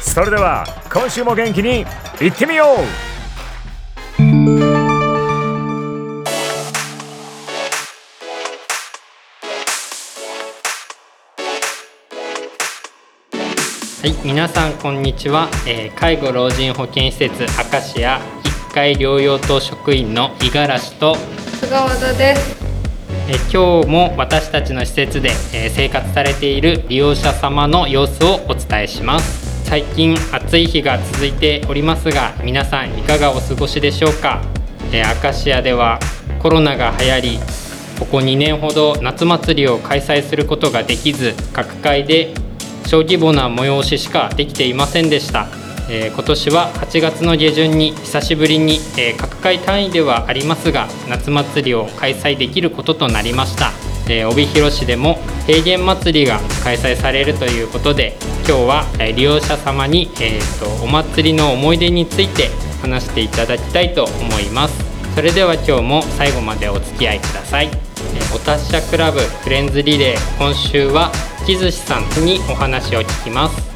それでは今週も元気にいってみよう。はい、皆さんこんにちは、えー、介護老人保健施設明石家1階療養棟職員の五十嵐と菅和です、えー、今日も私たちの施設で、えー、生活されている利用者様の様子をお伝えします最近暑い日が続いておりますが皆さんいかがお過ごしでしょうか、えー、明石家ではコロナが流行りここ2年ほど夏祭りを開催することができず各界で小規模な催ししかできていませんでした、えー、今年は8月の下旬に久しぶりに、えー、各界単位ではありますが夏祭りを開催できることとなりました、え、帯広市でも平原祭りが開催されるということで今日は、利用者様に、えーと、お祭りの思い出について話していただきたいと思います。それでは今日も最後までお付き合いください。お達者クラブフレンズリレー今週は木寿司さんにお話を聞きます。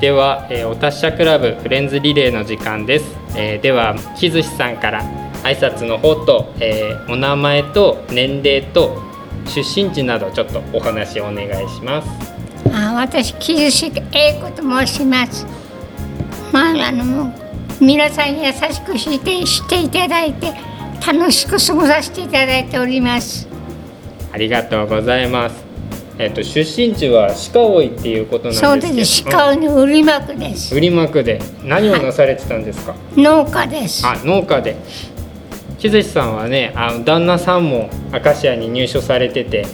では、えー、お達者クラブフレンズリレーの時間です、えー、では木寿司さんから挨拶の方と、えー、お名前と年齢と出身地などちょっとお話をお願いします。あ私木寿司英子と申します。まああの皆さん優しくしてしていただいて楽しく過ごさせていただいております。ありがとうございます。えっ、と出身地は鹿追っていうことなんですそうです。鹿追の売間区です。売間区で。何をなされてたんですか？はい、農家です。あ農家で。木寿さんはねあの旦那さんも明石家に入所されてて。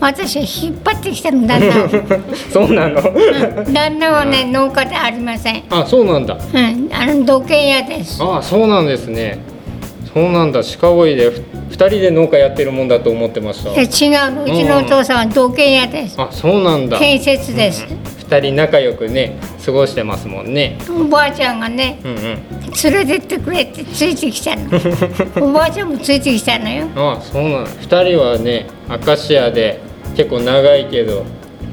私引っ張ってきたの旦那。そうなの、うん、旦那はね農家でありません。あそうなんだ。うん。あの土建屋です。あそうなんですねそうなんだ。鹿追いで二人で農家やってるもんだと思ってました。違ううちのお父さんは土建屋です、あそうなんだ。建設です、うん二人仲良くね過ごしてますもんね。おばあちゃんがね、うんうん、連れてってくれってついてきたの。おばあちゃんもついてきたのよ。あそうなの二人はねアシアで結構長いけど。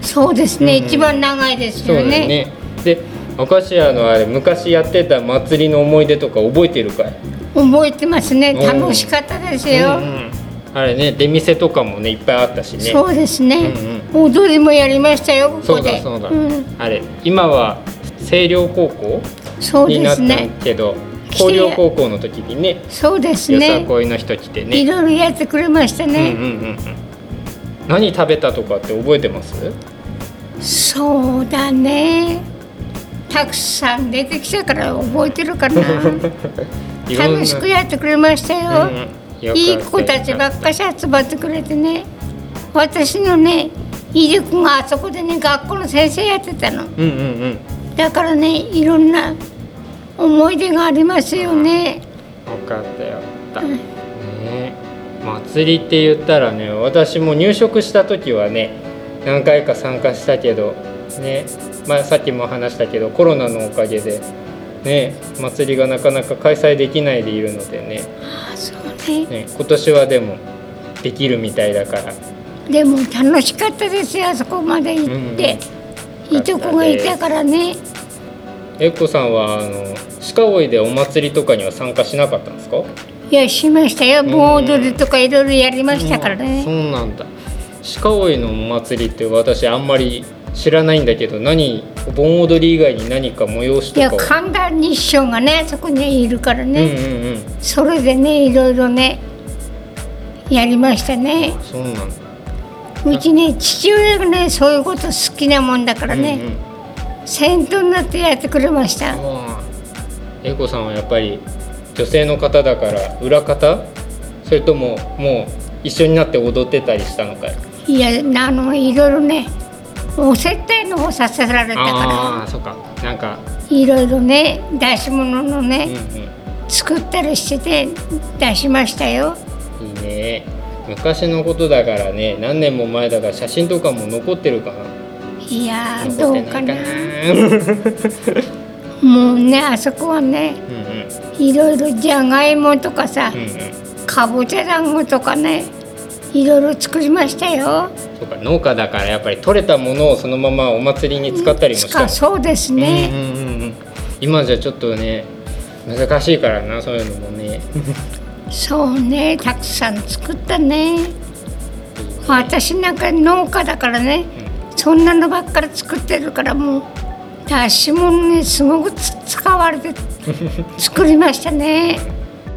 そうですね、うんうん、一番長いですよね。ね。でアシアのあれ昔やってた祭りの思い出とか覚えてるかい？覚えてますね。楽しかったですよ、うんうん。あれね出店とかもねいっぱいあったしね。そうですね、うんうん、踊りもやりましたよそうだそうだ、うん、あれ今は星稜高校そうになったけど広陵高校の時にねそうですね。よさこいの人来てね。いろいろやってくれましたね、うんうんうん、何食べたとかって覚えてます？そうだねたくさん出てきたから覚えてるかな。楽しくやってくれましたよ、うんうんいい子たちばっかし集まってくれてね。私のねいり子があそこでね学校の先生やってたの、うんうんうん、だからねいろんな思い出がありますよね。よかったよ。かった、ね。祭りって言ったらね私も入職した時はね何回か参加したけどね、まあ、さっきも話したけどコロナのおかげでね祭りがなかなか開催できないでいるのでね。あそうね。ね今年はでもできるみたいだから。でも楽しかったですよあそこまで行って、いとこがいたからね。えっこさんはあの鹿追いでお祭りとかには参加しなかったんですか？いやしましたよ。盆踊りとかいろいろやりましたからね、そうなんだ。鹿追いのお祭りって私あんまり知らないんだけど何盆踊り以外に何か催しとか。いや神田日照がねそこにいるからね、うんうんうん、それでねいろいろねやりましたね。そうなんだ。うちね父親がねそういうこと好きなもんだからね、うんうん、先頭になってやってくれました。英子さんはやっぱり女性の方だから裏方？それとももう一緒になって踊ってたりしたのかいやあのいろいろねお接待の方させられたから。ああそっか。なんか。いろいろね出し物のね、うんうん、作ったりしてて出しましたよ。いいね。昔のことだからね何年も前だから写真とかも残ってるかな。いやどうかな。もうねあそこはね、うんうん、いろいろじゃがいもとかさ、うんうん、かぼちゃ団子とかねいろいろ作りましたよ。そうか農家だからやっぱり取れたものをそのままお祭りに使ったりもした、うん、そうですね、うんうんうん、今じゃちょっとね難しいからなそういうのもね。そうねたくさん作ったね。私なんか農家だからね、うん、そんなのばっかり作ってるからもう出し物にすごく使われて作りましたね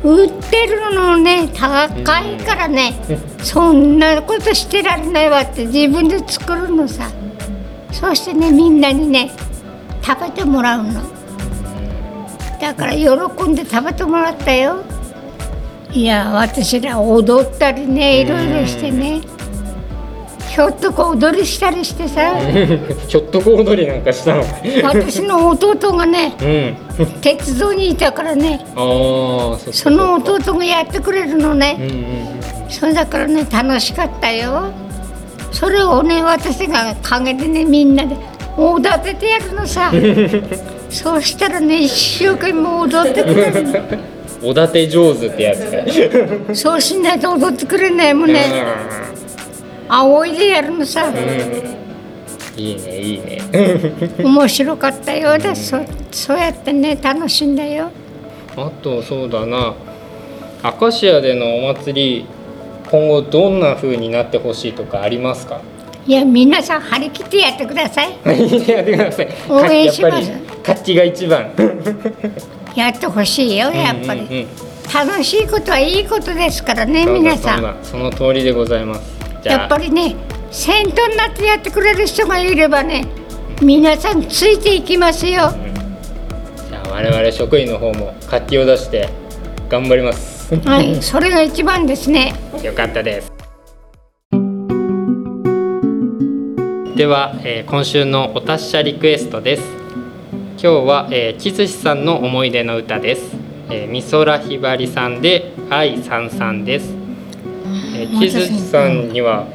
売ってるのね高いからね、そんなことしてられないわって自分で作るのさ。そしてねみんなにね食べてもらうの。だから喜んで食べてもらったよ。いや私ら踊ったりねいろいろしてね。ひょっとこ踊りしたりしてさ。ひょっとこ踊りなんかしたの私の弟がね、うん、鉄道にいたからね。その弟がやってくれるのね、うんうん、それだからね楽しかったよ。それをね私が陰でねみんなでおだててやるのさ。そうしたらね一生懸命踊ってくれるの。おだて上手ってやつそうしないと踊ってくれないもんね仰いでやるのさ、いいねいいね。面白かったよ。うだ、そそうやってね楽しんだよ。あとそうだな。アカシアでのお祭り今後どんな風になってほしいとかありますか？いや皆さん張り切ってやってください。やってください。応援します。活気が一番。やってほしいよやっぱり、うん。うんうん、楽しいことはいいことですからね皆さん。その通りでございますやっぱりね先頭になってやってくれる人がいればね皆さんついていきますよ、うん、じゃあ我々職員の方も活気を出して頑張ります。はいそれが一番ですね。よかったです。では、えー、今週のお達者リクエストです。今日は、えー、木寿さんの思い出の歌です、えー、美空ひばりさんで愛さんさんですえー、木寿さんには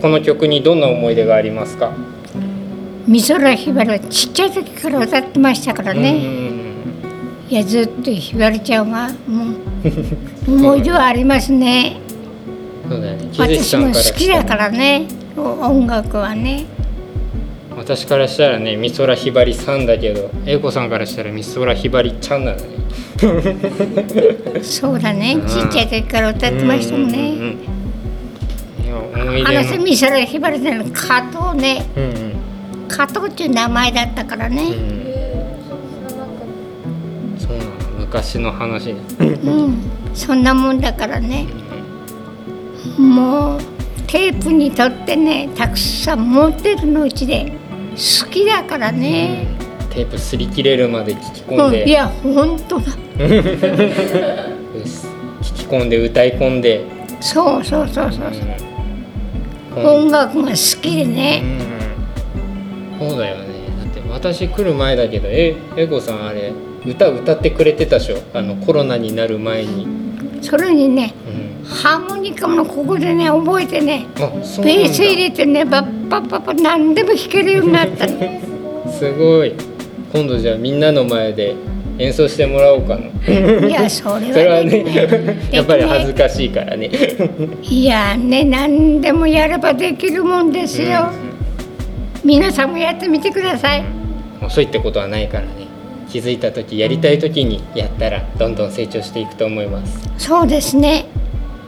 この曲にどんな思い出がありますか？美空ひばりはちっちゃい時から歌ってましたからね。いやずっとひばりちゃんはもう 思い出はありますね。そうだね。私も好きだからね。音楽はね。私からしたらね美空ひばりさんだけど英子さんからしたら美空ひばりちゃんなのねそうだね。ちっちゃい時から歌ってましたもんね、うんうんうん話見せらひばりさんの加藤ね、うんうん、加藤っていう名前だったからね、うん、そうなの昔の話。うん。そんなもんだからね、もうテープにとってねたくさん持ってるのうちで好きだからね、うん、テープ擦り切れるまで聞き込んで、うん、いや本当だ。聞き込んで歌い込んで。そうそうそうそうそう、音楽が好きでね、うん、そうだよね。だって私来る前だけどええこさんあれ歌歌ってくれてたでしょ？あのコロナになる前に。それにね、うん、ハーモニカもここでね覚えてねベース入れてねバッパッパッパ何でも弾けるようになったの。すごい。今度じゃあみんなの前で演奏してもらおうかな。いやそれは、ね、ねやっぱり恥ずかしいからね。いやね何でもやればできるもんですよ、うん、皆さんもやってみてください。遅いってことはないからね。気づいた時やりたい時にやったらどんどん成長していくと思います。そうですね。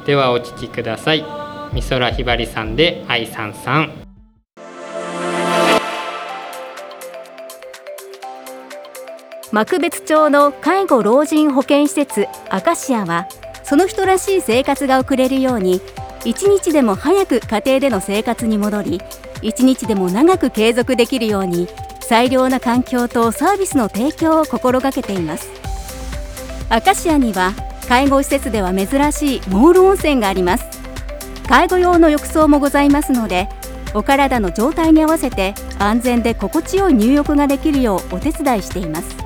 ではお聴きください。美空ひばりさんで愛さんさん幕別町の介護老人保健施設アカシアはその人らしい生活が送れるように一日でも早く家庭での生活に戻り一日でも長く継続できるように最良な環境とサービスの提供を心がけています。アカシアには介護施設では珍しいモール温泉があります。介護用の浴槽もございますのでお体の状態に合わせて安全で心地よい入浴ができるようお手伝いしています。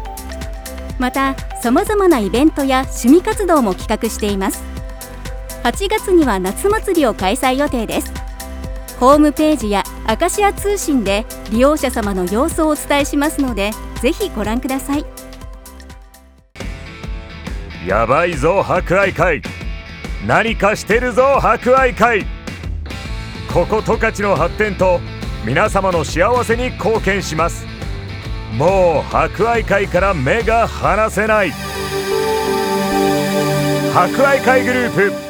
またさまざまなイベントや趣味活動も企画しています。8月には夏祭りを開催予定です。ホームページやアカシア通信で利用者様の様子をお伝えしますのでぜひご覧ください。やばいぞ博愛会。何かしてるぞ博愛会。ここ十勝の発展と皆様の幸せに貢献します。もう博愛会から目が離せない。博愛会グループ。